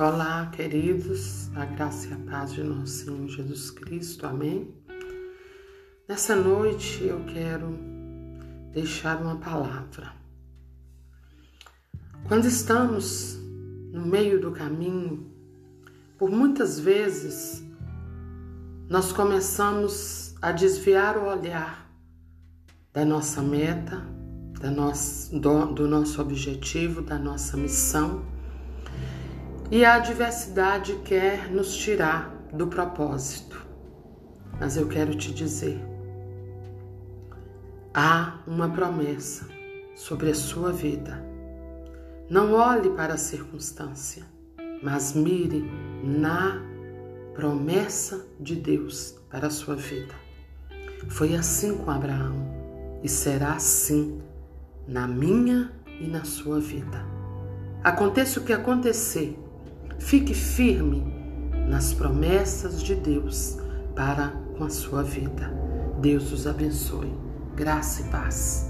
Olá, queridos, a graça e a paz de nosso Senhor Jesus Cristo, amém? Nessa noite eu quero deixar uma palavra. Quando estamos no meio do caminho, por muitas vezes nós começamos a desviar o olhar da nossa meta, da nossa, do, do nosso objetivo, da nossa missão e a adversidade quer nos tirar do propósito. Mas eu quero te dizer: há uma promessa sobre a sua vida. Não olhe para a circunstância, mas mire na promessa de Deus para a sua vida. Foi assim com Abraão e será assim na minha e na sua vida. Aconteça o que acontecer, Fique firme nas promessas de Deus para com a sua vida. Deus os abençoe. Graça e paz.